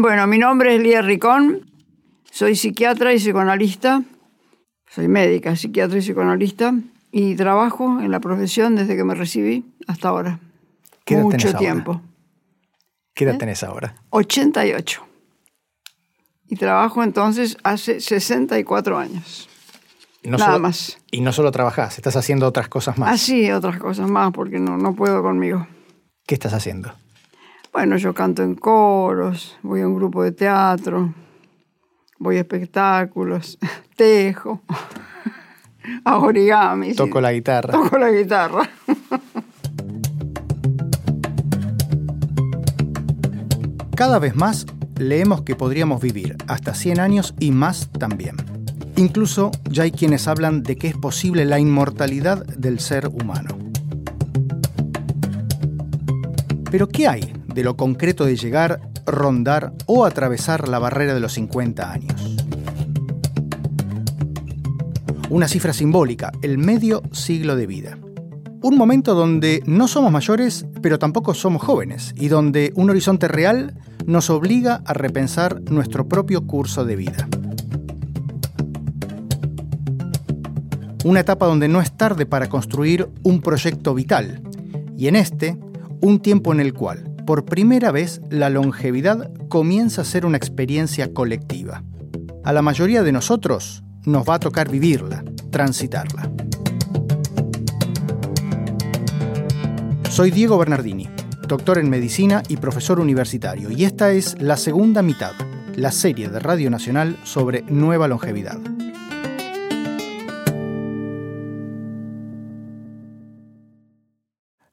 Bueno, mi nombre es Lía Ricón, soy psiquiatra y psicoanalista, soy médica, psiquiatra y psicoanalista, y trabajo en la profesión desde que me recibí hasta ahora. ¿Qué edad Mucho tenés ahora? tiempo. ¿Qué edad ¿Eh? tenés ahora? 88. Y trabajo entonces hace 64 años. Y no Nada solo- más. Y no solo trabajás, estás haciendo otras cosas más. Así, otras cosas más, porque no, no puedo conmigo. ¿Qué estás haciendo? Bueno, yo canto en coros, voy a un grupo de teatro, voy a espectáculos, tejo, hago origami. Toco la guitarra. Toco la guitarra. Cada vez más leemos que podríamos vivir hasta 100 años y más también. Incluso ya hay quienes hablan de que es posible la inmortalidad del ser humano. Pero ¿qué hay de lo concreto de llegar, rondar o atravesar la barrera de los 50 años? Una cifra simbólica, el medio siglo de vida. Un momento donde no somos mayores, pero tampoco somos jóvenes, y donde un horizonte real nos obliga a repensar nuestro propio curso de vida. Una etapa donde no es tarde para construir un proyecto vital, y en este, un tiempo en el cual, por primera vez, la longevidad comienza a ser una experiencia colectiva. A la mayoría de nosotros nos va a tocar vivirla, transitarla. Soy Diego Bernardini, doctor en medicina y profesor universitario, y esta es la segunda mitad, la serie de Radio Nacional sobre nueva longevidad.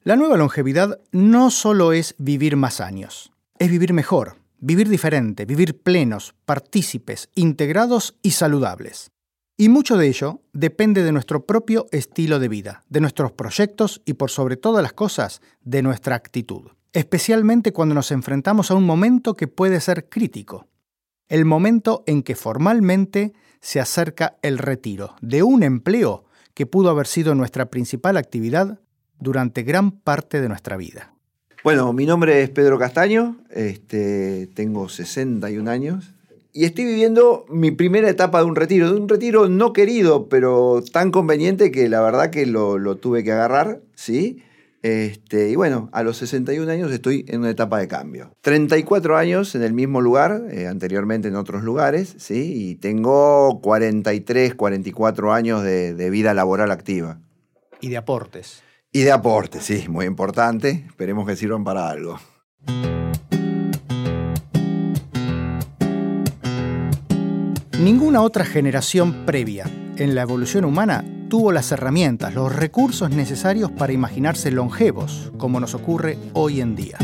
La nueva longevidad no solo es vivir más años, es vivir mejor, vivir diferente, vivir plenos, partícipes, integrados y saludables. Y mucho de ello depende de nuestro propio estilo de vida, de nuestros proyectos y por sobre todas las cosas, de nuestra actitud. Especialmente cuando nos enfrentamos a un momento que puede ser crítico. El momento en que formalmente se acerca el retiro de un empleo que pudo haber sido nuestra principal actividad durante gran parte de nuestra vida. Bueno, mi nombre es Pedro Castaño, este, tengo 61 años y estoy viviendo mi primera etapa de un retiro, de un retiro no querido, pero tan conveniente que la verdad que lo, lo tuve que agarrar, ¿sí? Este, y bueno, a los 61 años estoy en una etapa de cambio. 34 años en el mismo lugar, eh, anteriormente en otros lugares, ¿sí? Y tengo 43, 44 años de, de vida laboral activa. Y de aportes. Y de aporte, sí, muy importante. Esperemos que sirvan para algo. Ninguna otra generación previa en la evolución humana tuvo las herramientas, los recursos necesarios para imaginarse longevos, como nos ocurre hoy en día.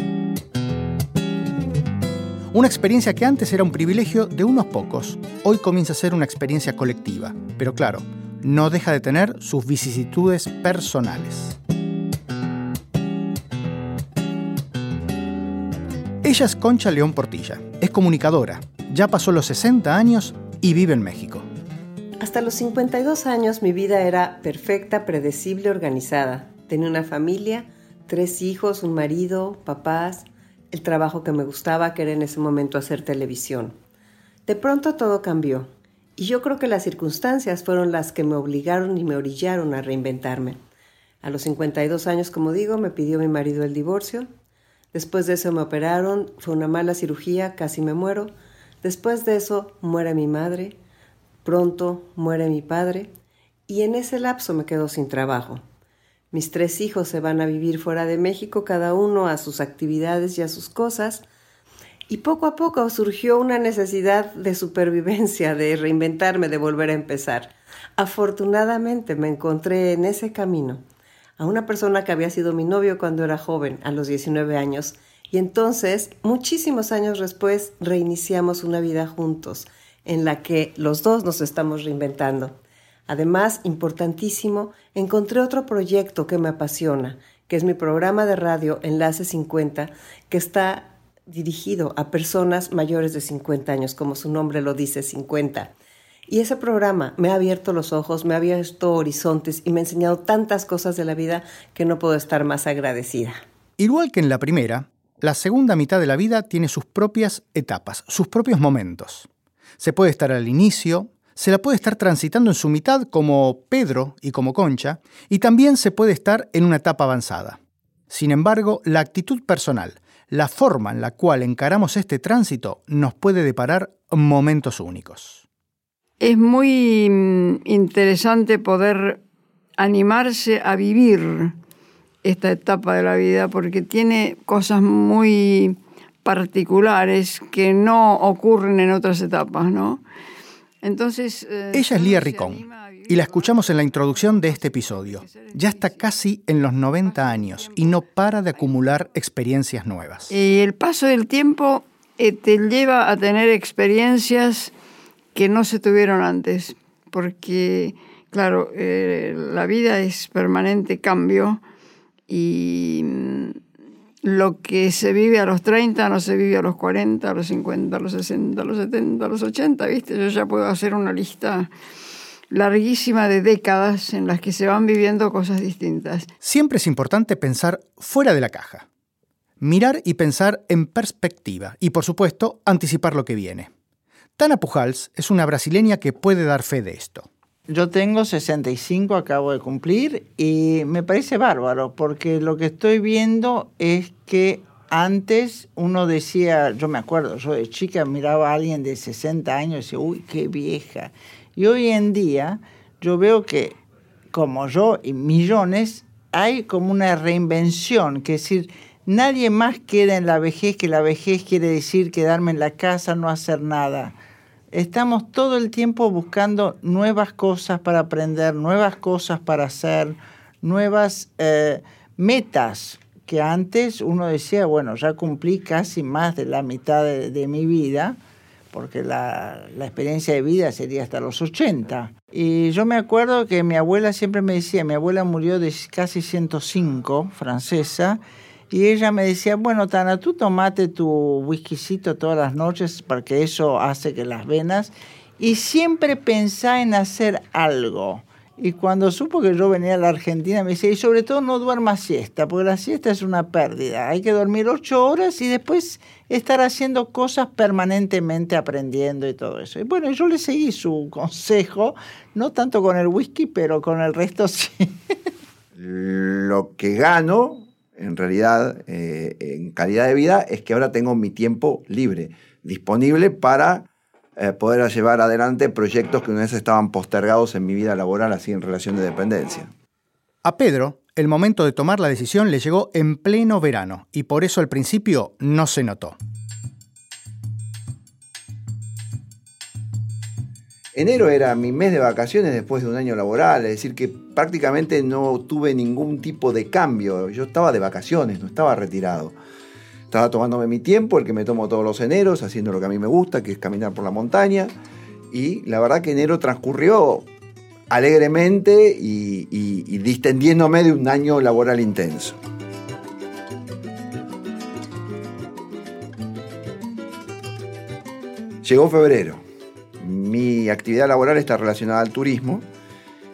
Una experiencia que antes era un privilegio de unos pocos, hoy comienza a ser una experiencia colectiva, pero claro, no deja de tener sus vicisitudes personales. Ella es Concha León Portilla, es comunicadora, ya pasó los 60 años y vive en México. Hasta los 52 años mi vida era perfecta, predecible, organizada. Tenía una familia, tres hijos, un marido, papás, el trabajo que me gustaba, que era en ese momento hacer televisión. De pronto todo cambió y yo creo que las circunstancias fueron las que me obligaron y me orillaron a reinventarme. A los 52 años, como digo, me pidió mi marido el divorcio. Después de eso me operaron, fue una mala cirugía, casi me muero. Después de eso muere mi madre, pronto muere mi padre y en ese lapso me quedo sin trabajo. Mis tres hijos se van a vivir fuera de México, cada uno a sus actividades y a sus cosas, y poco a poco surgió una necesidad de supervivencia, de reinventarme, de volver a empezar. Afortunadamente me encontré en ese camino a una persona que había sido mi novio cuando era joven, a los 19 años, y entonces, muchísimos años después, reiniciamos una vida juntos, en la que los dos nos estamos reinventando. Además, importantísimo, encontré otro proyecto que me apasiona, que es mi programa de radio Enlace 50, que está dirigido a personas mayores de 50 años, como su nombre lo dice, 50. Y ese programa me ha abierto los ojos, me ha abierto horizontes y me ha enseñado tantas cosas de la vida que no puedo estar más agradecida. Igual que en la primera, La segunda mitad de la vida tiene sus propias etapas, sus propios momentos. Se puede estar al inicio, se la puede estar transitando en su mitad como Pedro y como Concha, y también se puede estar en una etapa avanzada. Sin embargo, la actitud personal, la forma en la cual encaramos este tránsito nos puede deparar momentos únicos. Es muy mm, interesante poder animarse a vivir esta etapa de la vida porque tiene cosas muy particulares que no ocurren en otras etapas, ¿no? Entonces, eh, ella es Lía Ricón y la escuchamos en la introducción de este episodio. Ya está casi en los 90 años y no para de acumular experiencias nuevas. Y el paso del tiempo eh, te lleva a tener experiencias que no se tuvieron antes, porque, claro, eh, la vida es permanente cambio y mm, lo que se vive a los 30 no se vive a los 40, a los 50, a los 60, a los 70, a los 80, ¿viste? Yo ya puedo hacer una lista larguísima de décadas en las que se van viviendo cosas distintas. Siempre es importante pensar fuera de la caja. Mirar y pensar en perspectiva y, por supuesto, anticipar lo que viene. Tana Pujals es una brasileña que puede dar fe de esto. Yo tengo 65, acabo de cumplir, y me parece bárbaro, porque lo que estoy viendo es que antes uno decía, yo me acuerdo, yo de chica miraba a alguien de 60 años y decía, uy, qué vieja. Y hoy en día yo veo que, como yo y millones, hay como una reinvención, que es decir, nadie más queda en la vejez, que la vejez quiere decir quedarme en la casa, no hacer nada estamos todo el tiempo buscando nuevas cosas para aprender, nuevas cosas para hacer, nuevas eh, metas que antes uno decía, bueno, ya cumplí casi más de la mitad de, mi vida, porque la, la, experiencia de vida sería hasta los 80. Y yo me acuerdo que mi abuela siempre me decía, mi abuela murió de casi 105, francesa, y ella me decía, bueno, Tana, tú tomate tu whiskycito todas las noches porque eso hace que las venas. Y siempre pensá en hacer algo. Y cuando supo que yo venía a la Argentina, me decía, y sobre todo no duerma siesta, porque la siesta es una pérdida. Hay que dormir ocho horas y después estar haciendo cosas permanentemente aprendiendo y todo eso. Y bueno, yo le seguí su consejo, no tanto con el whisky, pero con el resto sí. Lo que gano en realidad, eh, en calidad de vida, es que ahora tengo mi tiempo libre, disponible para eh, poder llevar adelante proyectos que una vez estaban postergados en mi vida laboral, así en relación de dependencia. A Pedro, el momento de tomar la decisión le llegó en pleno verano y por eso al principio no se notó. Enero era mi mes de vacaciones después de un año laboral, es decir, que prácticamente no tuve ningún tipo de cambio. Yo estaba de vacaciones, no estaba retirado. Estaba tomándome mi tiempo, el que me tomo todos los eneros, haciendo lo que a mí me gusta, que es caminar por la montaña. Y la verdad que enero transcurrió alegremente y, y distendiéndome de un año laboral intenso. Llegó febrero mi actividad laboral está relacionada al turismo.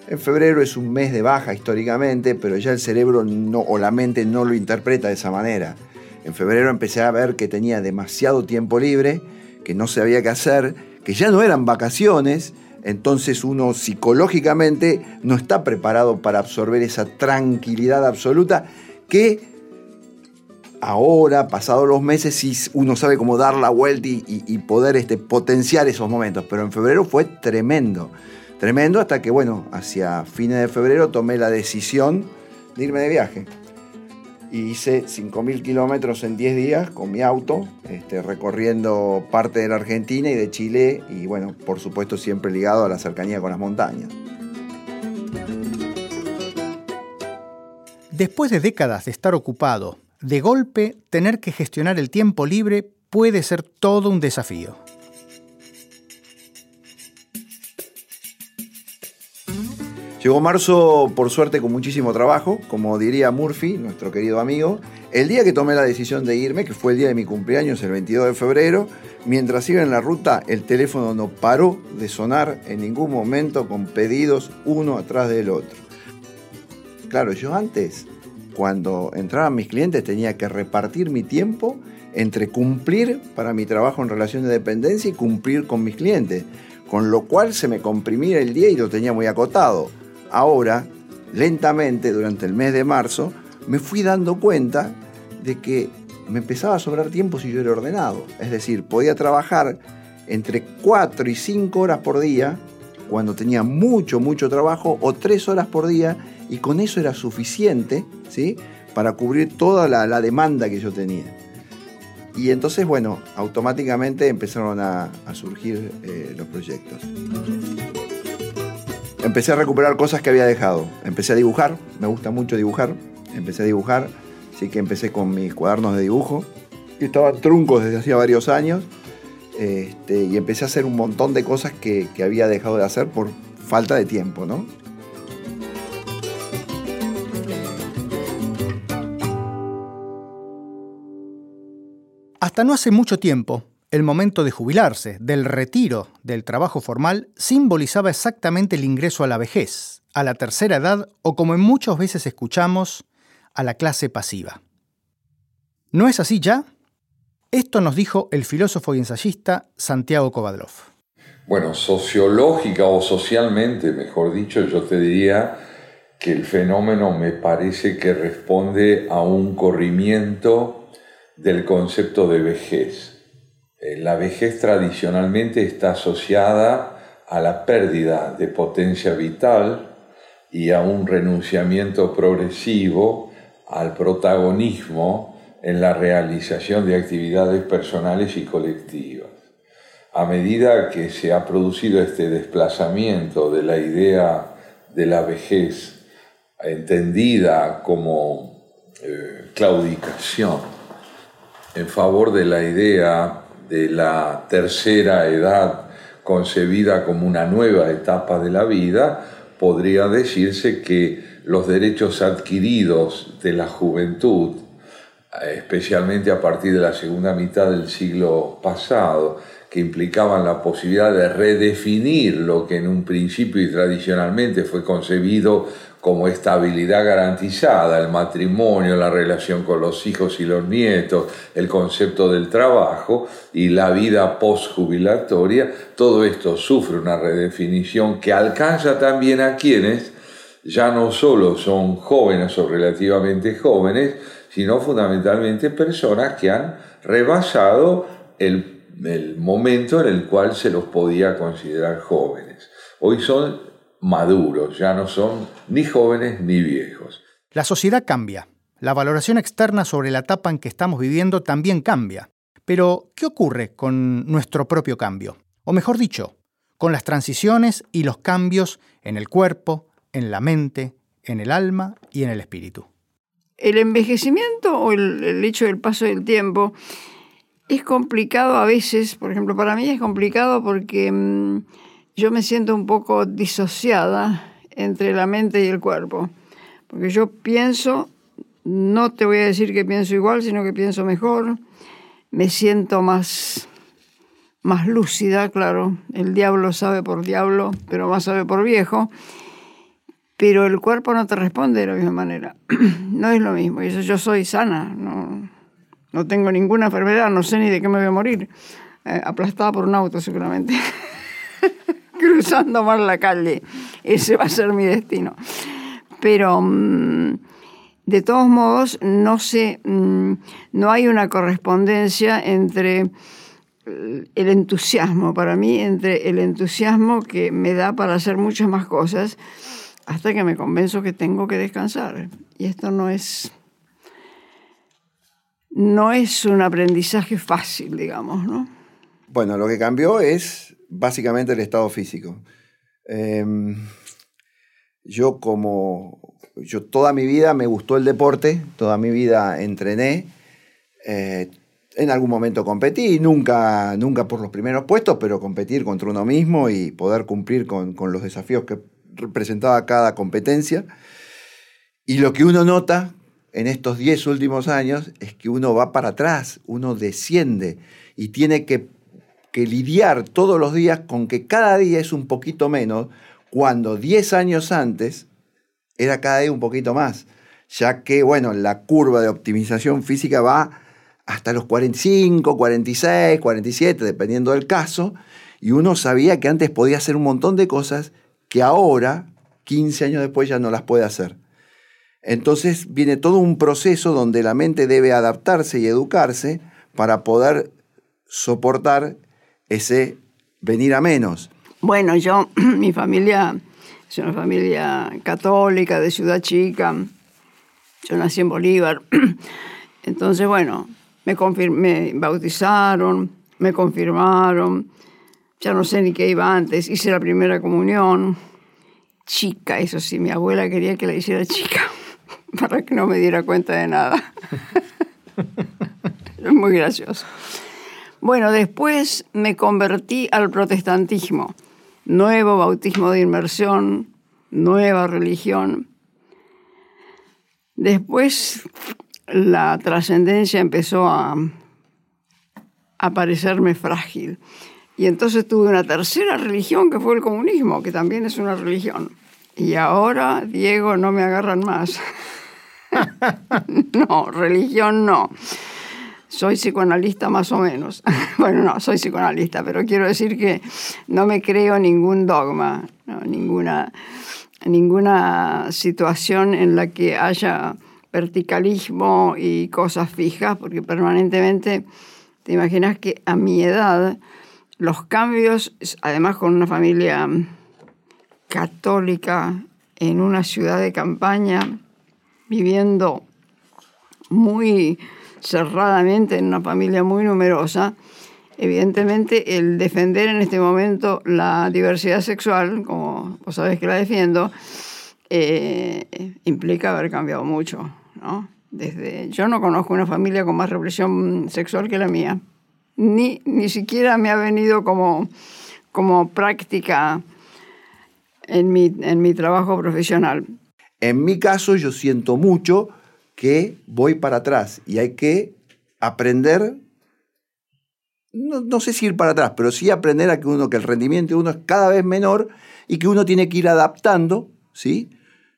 En febrero es un mes de baja históricamente, pero ya el cerebro no, o la mente no lo interpreta de esa manera. En febrero empecé a ver que tenía demasiado tiempo libre, que no sabía qué hacer, que ya no eran vacaciones, entonces uno psicológicamente no está preparado para absorber esa tranquilidad absoluta que ahora, pasados los meses, sí uno sabe cómo dar la vuelta y, poder este, potenciar esos momentos. Pero en febrero fue tremendo. Tremendo hasta que, bueno, hacia fines de febrero tomé la decisión de irme de viaje. Y hice 5.000 kilómetros en 10 días con mi auto, este, recorriendo parte de la Argentina y de Chile. Y bueno, por supuesto siempre ligado a la cercanía con las montañas. Después de décadas de estar ocupado de golpe, tener que gestionar el tiempo libre puede ser todo un desafío. Llegó marzo, por suerte, con muchísimo trabajo, como diría Murphy, nuestro querido amigo. El día que tomé la decisión de irme, que fue el día de mi cumpleaños, el 22 de febrero, mientras iba en la ruta, el teléfono no paró de sonar en ningún momento con pedidos uno atrás del otro. Claro, yo antes cuando entraban mis clientes tenía que repartir mi tiempo entre cumplir para mi trabajo en relación de dependencia y cumplir con mis clientes, con lo cual se me comprimía el día y lo tenía muy acotado. Ahora, lentamente, durante el mes de marzo, me fui dando cuenta de que me empezaba a sobrar tiempo si yo era ordenado. Es decir, podía trabajar entre 4 y 5 horas por día cuando tenía mucho, mucho trabajo o 3 horas por día y con eso era suficiente ¿sí? para cubrir toda la, demanda que yo tenía. Y entonces, bueno, automáticamente empezaron a, surgir eh, los proyectos. Empecé a recuperar cosas que había dejado. Empecé a dibujar, me gusta mucho dibujar. Empecé a dibujar, así que empecé con mis cuadernos de dibujo. Y estaban truncos desde hacía varios años. Este, y empecé a hacer un montón de cosas que, que había dejado de hacer por falta de tiempo, ¿no? Hasta no hace mucho tiempo, el momento de jubilarse, del retiro del trabajo formal, simbolizaba exactamente el ingreso a la vejez, a la tercera edad o como muchas veces escuchamos, a la clase pasiva. ¿No es así ya? Esto nos dijo el filósofo y ensayista Santiago Kovadlov. Bueno, sociológica o socialmente, mejor dicho, yo te diría que el fenómeno me parece que responde a un corrimiento del concepto de vejez. Eh, la vejez tradicionalmente está asociada a la pérdida de potencia vital y a un renunciamiento progresivo al protagonismo en la realización de actividades personales y colectivas. A medida que se ha producido este desplazamiento de la idea de la vejez entendida como eh, claudicación en favor de la idea de la tercera edad concebida como una nueva etapa de la vida, podría decirse que los derechos adquiridos de la juventud, especialmente a partir de la segunda mitad del siglo pasado, que implicaban la posibilidad de redefinir lo que en un principio y tradicionalmente fue concebido como estabilidad garantizada, el matrimonio, la relación con los hijos y los nietos, el concepto del trabajo y la vida postjubilatoria, todo esto sufre una redefinición que alcanza también a quienes ya no solo son jóvenes o relativamente jóvenes, sino fundamentalmente personas que han rebasado el, el momento en el cual se los podía considerar jóvenes. Hoy son maduros, ya no son ni jóvenes ni viejos. La sociedad cambia. La valoración externa sobre la etapa en que estamos viviendo también cambia. Pero, ¿qué ocurre con nuestro propio cambio? O mejor dicho, con las transiciones y los cambios en el cuerpo, en la mente, en el alma y en el espíritu. El envejecimiento o el, hecho del paso del tiempo es complicado a veces, por ejemplo, para mí es complicado porque... Mm, yo me siento un poco disociada entre la mente y el cuerpo. Porque yo pienso, no te voy a decir que pienso igual, sino que pienso mejor, me siento más, más lúcida, claro. El diablo sabe por diablo, pero más sabe por viejo. Pero el cuerpo no te responde de la misma manera. no es lo mismo. Y eso yo soy sana, no, no tengo ninguna enfermedad, no sé ni de qué me voy a morir. Eh, aplastada por un auto seguramente. cruzando mal la calle. Ese va a ser mi destino. Pero mm, de todos modos, no mm, no hay una correspondencia entre eh, el entusiasmo, para mí, entre el entusiasmo que me da para hacer muchas más cosas, hasta que me convenzo que tengo que descansar. Y esto no es, no es un aprendizaje fácil, digamos, ¿no? Bueno, lo que cambió es básicamente el estado físico. Em, yo como, yo toda mi vida me gustó el deporte, toda mi vida entrené, eh, en algún momento competí, nunca, nunca por los primeros puestos, pero competir contra uno mismo y poder cumplir con, con los desafíos que representaba cada competencia. Y lo que uno nota en estos 10 últimos años es que uno va para atrás, uno desciende y tiene que lidiar todos los días con que cada día es un poquito menos, cuando 10 años antes era cada día un poquito más. ya que, bueno, la curva de optimización física va hasta los 45, 46, 47, dependiendo del caso, y uno sabía que antes podía hacer un montón de cosas que ahora, 15 años después, ya no las puede hacer. Entonces viene todo un proceso donde la mente debe adaptarse y educarse para poder soportar ese venir a menos. Bueno, yo, mi familia es una familia católica de Ciudad Chica. Yo nací en Bolívar. Entonces, bueno, me, me bautizaron, me confirmaron. Ya no sé ni qué iba antes. Hice la primera comunión. Chica, eso sí, mi abuela quería que la hiciera chica para que no me diera cuenta de nada. es muy gracioso. Bueno, después me convertí al protestantismo. Nuevo bautismo de inmersión, nueva religión. Después la trascendencia empezó a, a parecerme frágil. Y entonces tuve una tercera religión que fue el comunismo, que también es una religión. Y ahora, Diego, no me agarran más. no, religión no soy psicoanalista más o menos. bueno, no, soy psicoanalista, pero quiero decir que no me creo ningún dogma, ninguna, ninguna situación en la que haya verticalismo y cosas fijas, porque permanentemente te imaginas que a mi edad los cambios, además con una familia católica en una ciudad de campaña, viviendo muy cerradamente en una familia muy numerosa, evidentemente el defender en este momento la diversidad sexual, como vos sabés que la defiendo, eh, implica haber cambiado mucho. ¿no? Desde, yo no conozco una familia con más represión sexual que la mía. Ni, ni siquiera me ha venido como, como práctica en mi, en mi trabajo profesional. En mi caso, yo siento mucho que voy para atrás y hay que aprender, no, sé si ir para atrás, pero sí aprender a que, uno, que el rendimiento de uno es cada vez menor y que uno tiene que ir adaptando ¿sí?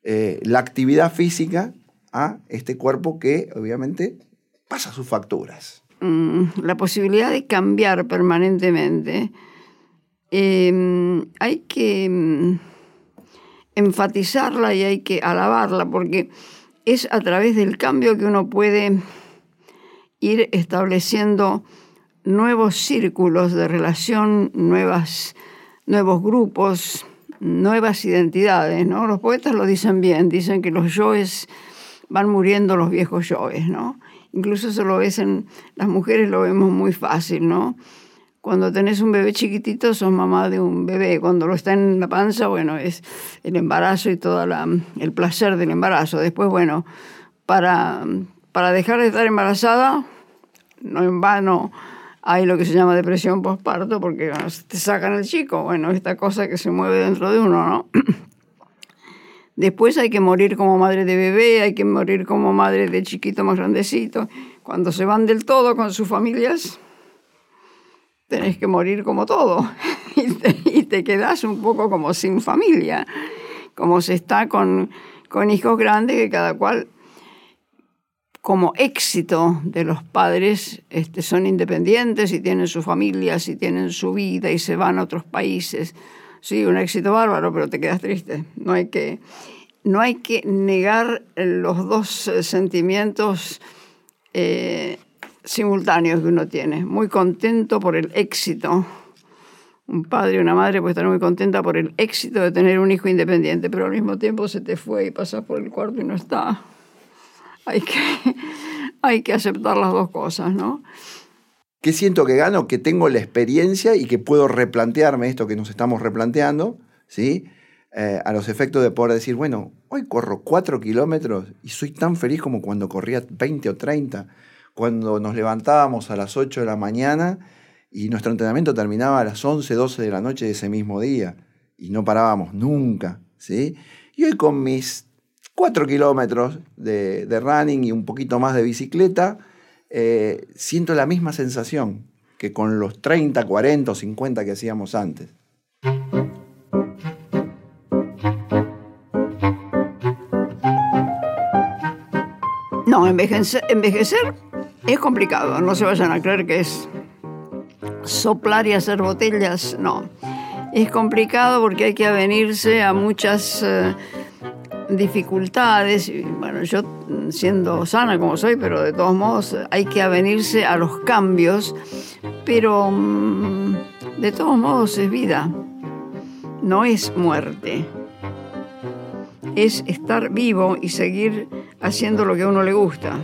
Eh, la actividad física a este cuerpo que obviamente pasa sus facturas. Mm, la posibilidad de cambiar permanentemente, em, hay que mm, enfatizarla y hay que alabarla porque es a través del cambio que uno puede ir estableciendo nuevos círculos de relación, nuevas, nuevos grupos, nuevas identidades, ¿no? Los poetas lo dicen bien, dicen que los yoes van muriendo los viejos yoes, ¿no? Incluso eso lo ves las mujeres, lo vemos muy fácil, ¿no? Cuando tenés un bebé chiquitito, sos mamá de un bebé. Cuando lo está en la panza, bueno, es el embarazo y todo el placer del embarazo. Después, bueno, para, para dejar de estar embarazada, no en vano hay lo que se llama depresión postparto, porque te sacan el chico. Bueno, esta cosa que se mueve dentro de uno, ¿no? Después hay que morir como madre de bebé, hay que morir como madre de chiquito más grandecito. Cuando se van del todo con sus familias, tenés que morir como todo y te, y quedás un poco como sin familia, como se está con, con hijos grandes que cada cual como éxito de los padres este, son independientes y tienen su familia, y tienen su vida y se van a otros países. Sí, un éxito bárbaro, pero te quedas triste. No hay que, no hay que negar los dos sentimientos eh, simultáneos que uno tiene. Muy contento por el éxito. Un padre y una madre puede estar muy contenta por el éxito de tener un hijo independiente, pero al mismo tiempo se te fue y pasas por el cuarto y no está. Hay que, hay que aceptar las dos cosas, ¿no? ¿Qué siento que gano? Que tengo la experiencia y que puedo replantearme esto que nos estamos replanteando, ¿sí? Eh, a los efectos de poder decir, bueno, hoy corro cuatro kilómetros y soy tan feliz como cuando corría 20 o 30 cuando nos levantábamos a las 8 de la mañana y nuestro entrenamiento terminaba a las 11, 12 de la noche de ese mismo día y no parábamos nunca, ¿sí? Y hoy con mis 4 kilómetros de, running y un poquito más de bicicleta, eh, siento la misma sensación que con los 30, 40 o 50 que hacíamos antes. No, envejecer, envejecer es complicado, no se vayan a creer que es soplar y hacer botellas, no. Es complicado porque hay que avenirse a muchas eh, dificultades. Bueno, yo siendo sana como soy, pero de todos modos hay que avenirse a los cambios, pero mm, de todos modos es vida, no es muerte. Es estar vivo y seguir haciendo lo que a uno le gusta.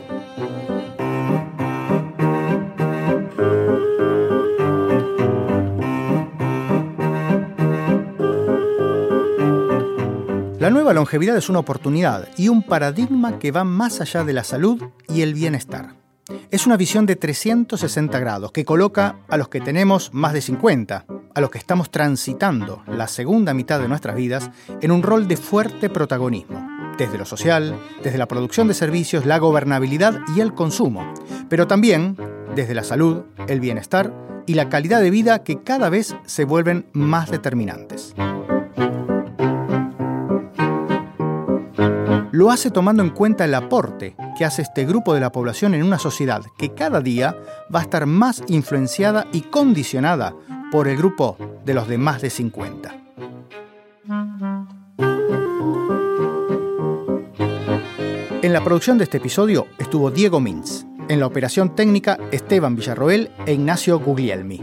La nueva longevidad es una oportunidad y un paradigma que va más allá de la salud y el bienestar. Es una visión de 360 grados que coloca a los que tenemos más de 50, a los que estamos transitando la segunda mitad de nuestras vidas, en un rol de fuerte protagonismo, desde lo social, desde la producción de servicios, la gobernabilidad y el consumo, pero también desde la salud, el bienestar y la calidad de vida que cada vez se vuelven más determinantes. Lo hace tomando en cuenta el aporte que hace este grupo de la población en una sociedad que cada día va a estar más influenciada y condicionada por el grupo de los de más de 50. En la producción de este episodio estuvo Diego Mintz, en la operación técnica Esteban Villarroel e Ignacio Guglielmi.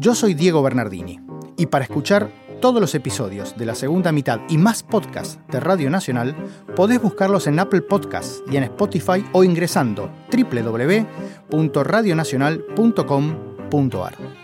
Yo soy Diego Bernardini y para escuchar todos los episodios de la segunda mitad y más podcasts de Radio Nacional podés buscarlos en Apple Podcasts y en Spotify o ingresando www.radionacional.com.ar.